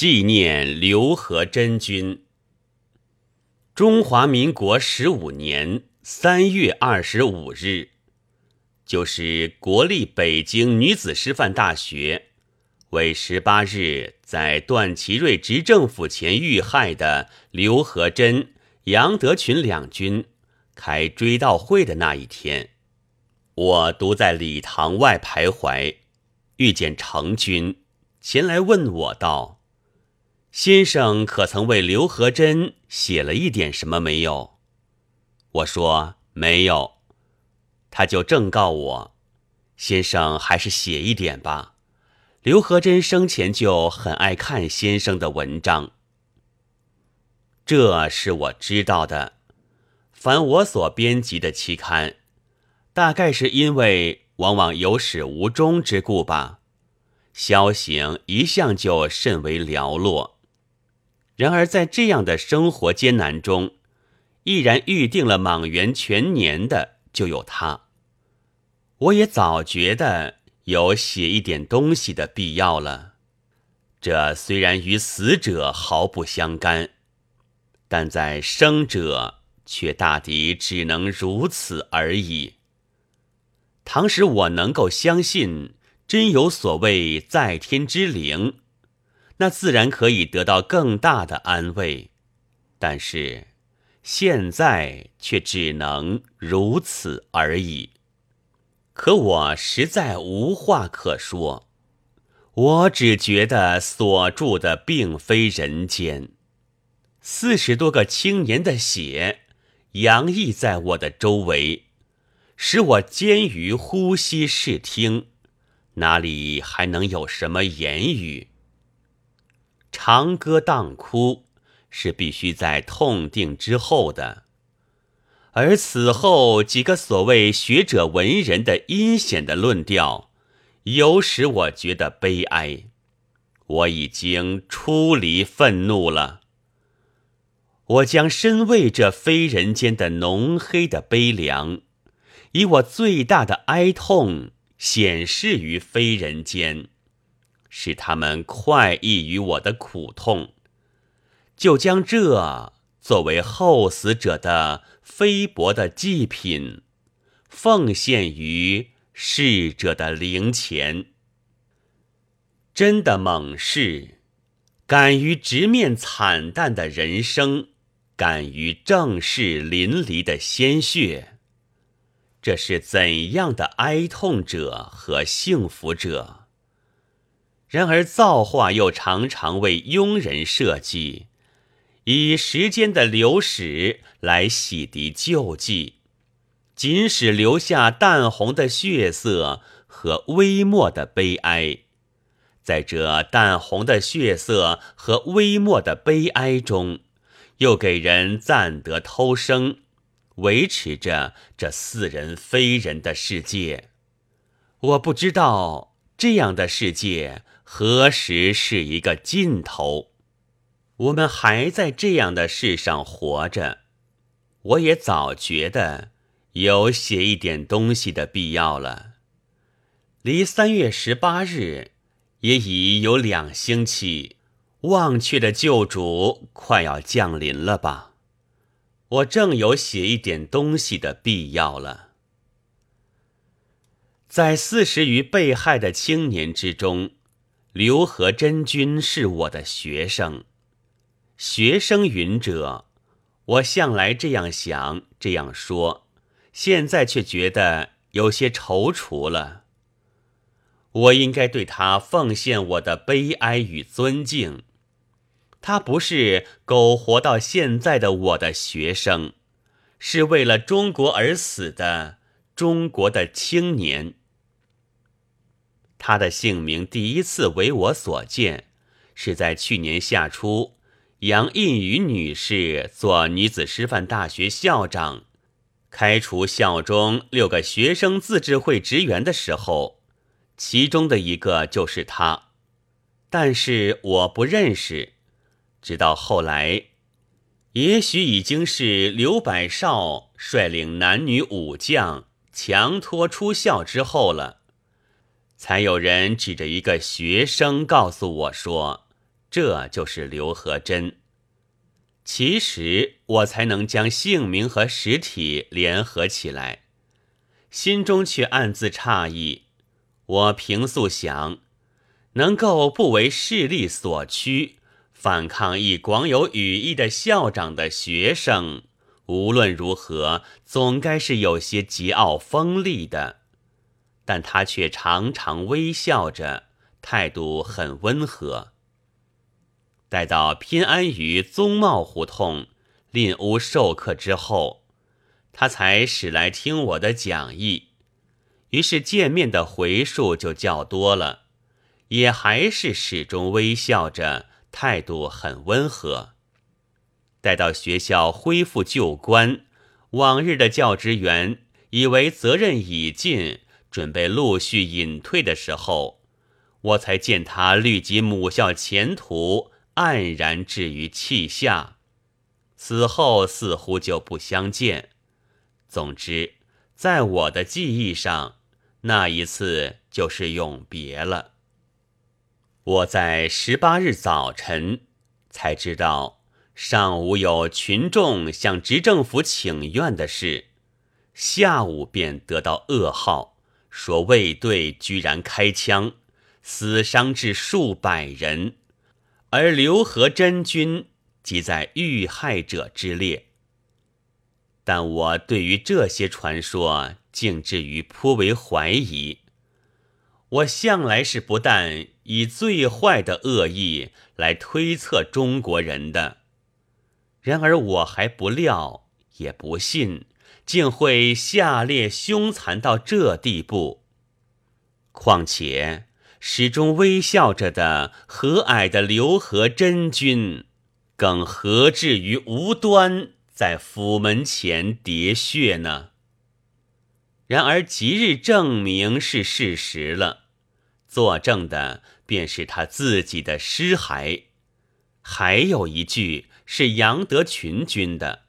纪念刘和珍君。中华民国十五年三月二十五日，就是国立北京女子师范大学为十八日在段祺瑞执政府前遇害的刘和珍、杨德群两军开追悼会的那一天，我独在礼堂外徘徊，遇见程军。前来问我道：“先生可曾为刘和珍写了一点什么没有？”我说：“没有。”他就正告我：“先生还是写一点吧。刘和珍生前就很爱看先生的文章。”这是我知道的。凡我所编辑的期刊，大概是因为往往有始无终之故吧。消行一向就甚为寥落，然而在这样的生活艰难中，毅然预定了莽原全年的就有他。我也早觉得有写一点东西的必要了。这虽然与死者毫不相干，但在生者却大抵只能如此而已。倘使我能够相信。真有所谓在天之灵，那自然可以得到更大的安慰。但是现在却只能如此而已。可我实在无话可说，我只觉得所住的并非人间。四十多个青年的血洋溢在我的周围，使我艰于呼吸视听。哪里还能有什么言语？长歌当哭是必须在痛定之后的，而此后几个所谓学者文人的阴险的论调，有使我觉得悲哀。我已经出离愤怒了，我将身为这非人间的浓黑的悲凉，以我最大的哀痛。显示于非人间，使他们快意于我的苦痛，就将这作为后死者的菲薄的祭品，奉献于逝者的灵前。真的猛士，敢于直面惨淡的人生，敢于正视淋漓的鲜血。这是怎样的哀痛者和幸福者？然而造化又常常为庸人设计，以时间的流逝来洗涤旧迹，仅使留下淡红的血色和微漠的悲哀。在这淡红的血色和微漠的悲哀中，又给人暂得偷生。维持着这似人非人的世界，我不知道这样的世界何时是一个尽头。我们还在这样的世上活着，我也早觉得有写一点东西的必要了。离三月十八日也已有两星期，忘却的救主快要降临了吧？我正有写一点东西的必要了。在四十余被害的青年之中，刘和珍君是我的学生。学生云者，我向来这样想，这样说，现在却觉得有些踌躇了。我应该对他奉献我的悲哀与尊敬。他不是苟活到现在的我的学生，是为了中国而死的中国的青年。他的姓名第一次为我所见，是在去年夏初，杨印宇女士做女子师范大学校长，开除校中六个学生自治会职员的时候，其中的一个就是他，但是我不认识。直到后来，也许已经是刘百少率领男女武将强拖出校之后了，才有人指着一个学生告诉我说：“这就是刘和珍。其实我才能将姓名和实体联合起来，心中却暗自诧异。我平素想，能够不为势力所驱，反抗一广有羽翼的校长的学生，无论如何总该是有些桀骜锋利的。但他却常常微笑着，态度很温和。待到偏安于宗茂胡同另屋授课之后，他才使来听我的讲义，于是见面的回数就较多了，也还是始终微笑着，态度很温和。待到学校恢复旧观，往日的教职员以为责任已尽，准备陆续隐退的时候，我才见他虑及母校前途。黯然置于气下，此后似乎就不相见。总之，在我的记忆上，那一次就是永别了。我在十八日早晨才知道，上午有群众向执政府请愿的事，下午便得到噩耗，说卫队居然开枪，死伤至数百人。而刘和真君即在遇害者之列，但我对于这些传说竟至于颇为怀疑。我向来是不但以最坏的恶意来推测中国人的，然而我还不料，也不信，竟会下列凶残到这地步。况且。始终微笑着的和蔼的刘和真君，更何至于无端在府门前喋血呢？然而即日证明是事实了，作证的便是他自己的尸骸，还有一句是杨德群君的，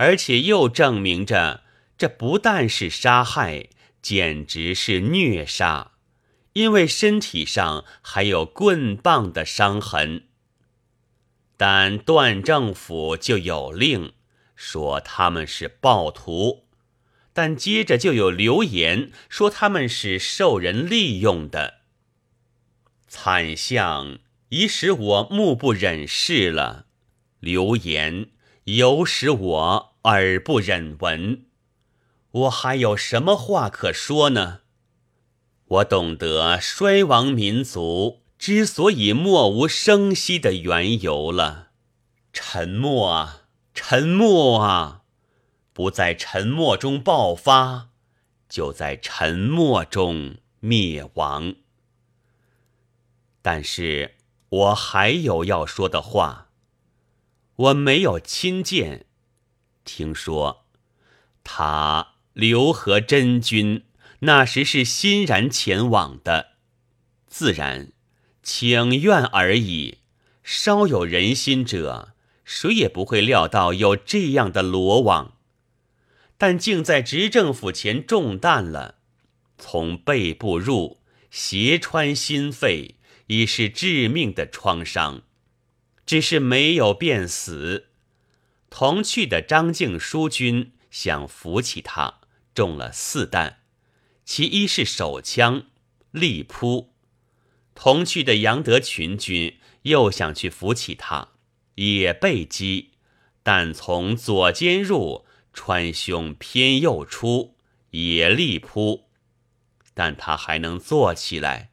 而且又证明着这不但是杀害，简直是虐杀。因为身体上还有棍棒的伤痕，但段政府就有令说他们是暴徒，但接着就有流言说他们是受人利用的。惨象已使我目不忍视了，流言犹使我耳不忍闻，我还有什么话可说呢？我懂得衰亡民族之所以默无声息的缘由了。沉默啊，沉默啊！不在沉默中爆发，就在沉默中灭亡。但是我还有要说的话。我没有亲见，听说他刘和真君。那时是欣然前往的，自然请愿而已。稍有人心者，谁也不会料到有这样的罗网。但竟在执政府前中弹了，从背部入，斜穿心肺，已是致命的创伤。只是没有便死。同去的张敬书军想扶起他，中了四弹。其一是手枪，力扑；同去的杨德群军又想去扶起他，也被击，但从左肩入，穿胸偏右出，也力扑，但他还能坐起来。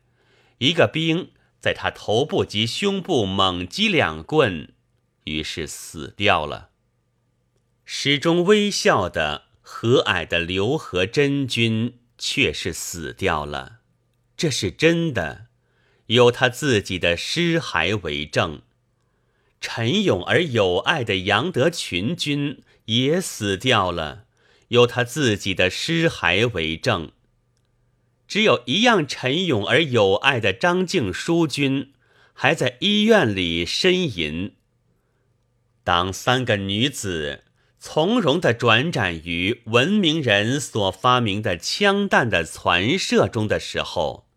一个兵在他头部及胸部猛击两棍，于是死掉了。始终微笑的和蔼的刘和真君。却是死掉了，这是真的，有他自己的尸骸为证。沉勇而有爱的杨德群君也死掉了，有他自己的尸骸为证。只有一样沉勇而有爱的张静书君还在医院里呻吟。当三个女子。从容地转展于文明人所发明的枪弹的攒射中的时候，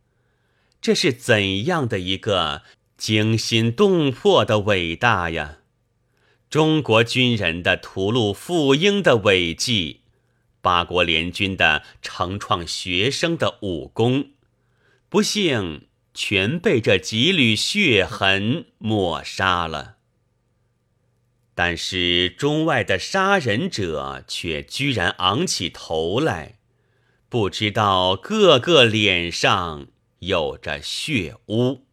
这是怎样的一个惊心动魄的伟大呀！中国军人的屠戮妇婴的伟绩，八国联军的成创学生的武功，不幸全被这几缕血痕抹杀了。但是中外的杀人者却居然昂起头来，不知道个个脸上有着血污。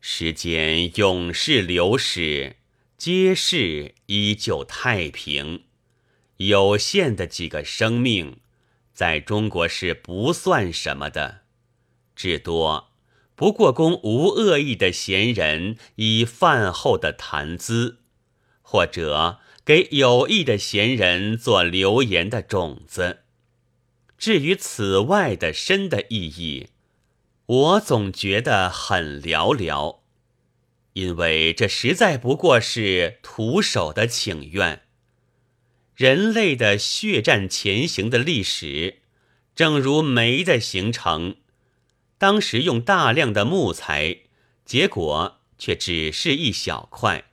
时间永是流逝，皆是依旧太平。有限的几个生命，在中国是不算什么的，至多不过供无恶意的闲人以饭后的谈资。或者给有意的闲人做流言的种子。至于此外的深的意义，我总觉得很寥寥，因为这实在不过是徒手的请愿。人类的血战前行的历史，正如煤的形成，当时用大量的木材，结果却只是一小块。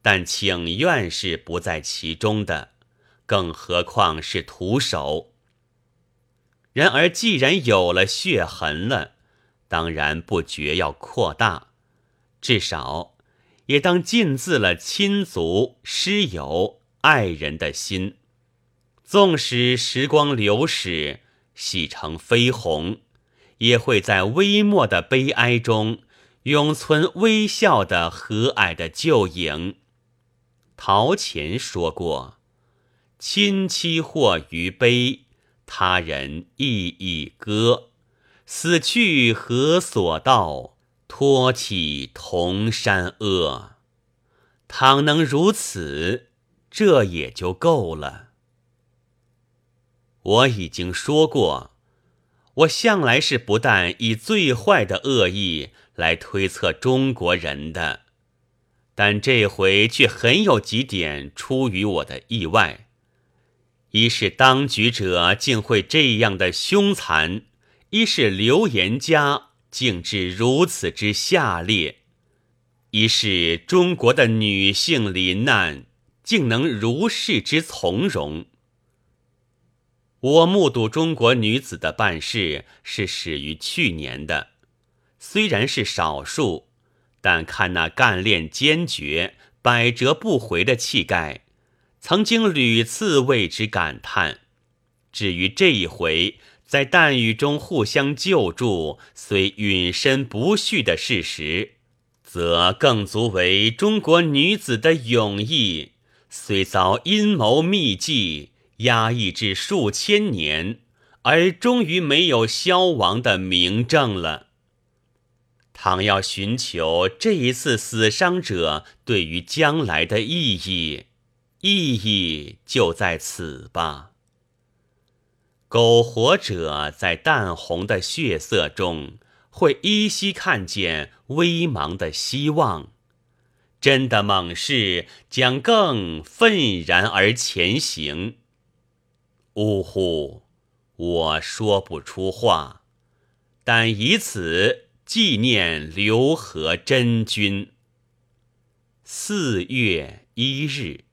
但请愿是不在其中的，更何况是徒手。然而，既然有了血痕了，当然不觉要扩大，至少也当尽自了亲族、师友、爱人的心。纵使时光流逝，洗成绯红，也会在微末的悲哀中，永存微笑的和蔼的旧影。陶潜说过：“亲戚或于悲，他人亦以歌。死去何所道？托起同山阿。倘能如此，这也就够了。”我已经说过，我向来是不但以最坏的恶意来推测中国人的。但这回却很有几点出于我的意外：一是当局者竟会这样的凶残；一是流言家竟至如此之下劣；一是中国的女性罹难竟能如是之从容。我目睹中国女子的办事是始于去年的，虽然是少数。但看那干练坚决、百折不回的气概，曾经屡次为之感叹。至于这一回在弹雨中互相救助，虽允身不恤的事实，则更足为中国女子的勇毅。虽遭阴谋秘计压抑至数千年，而终于没有消亡的明证了。倘要寻求这一次死伤者对于将来的意义，意义就在此吧。苟活者在淡红的血色中，会依稀看见微茫的希望。真的猛士将更愤然而前行。呜呼，我说不出话，但以此。纪念刘和真君。四月一日。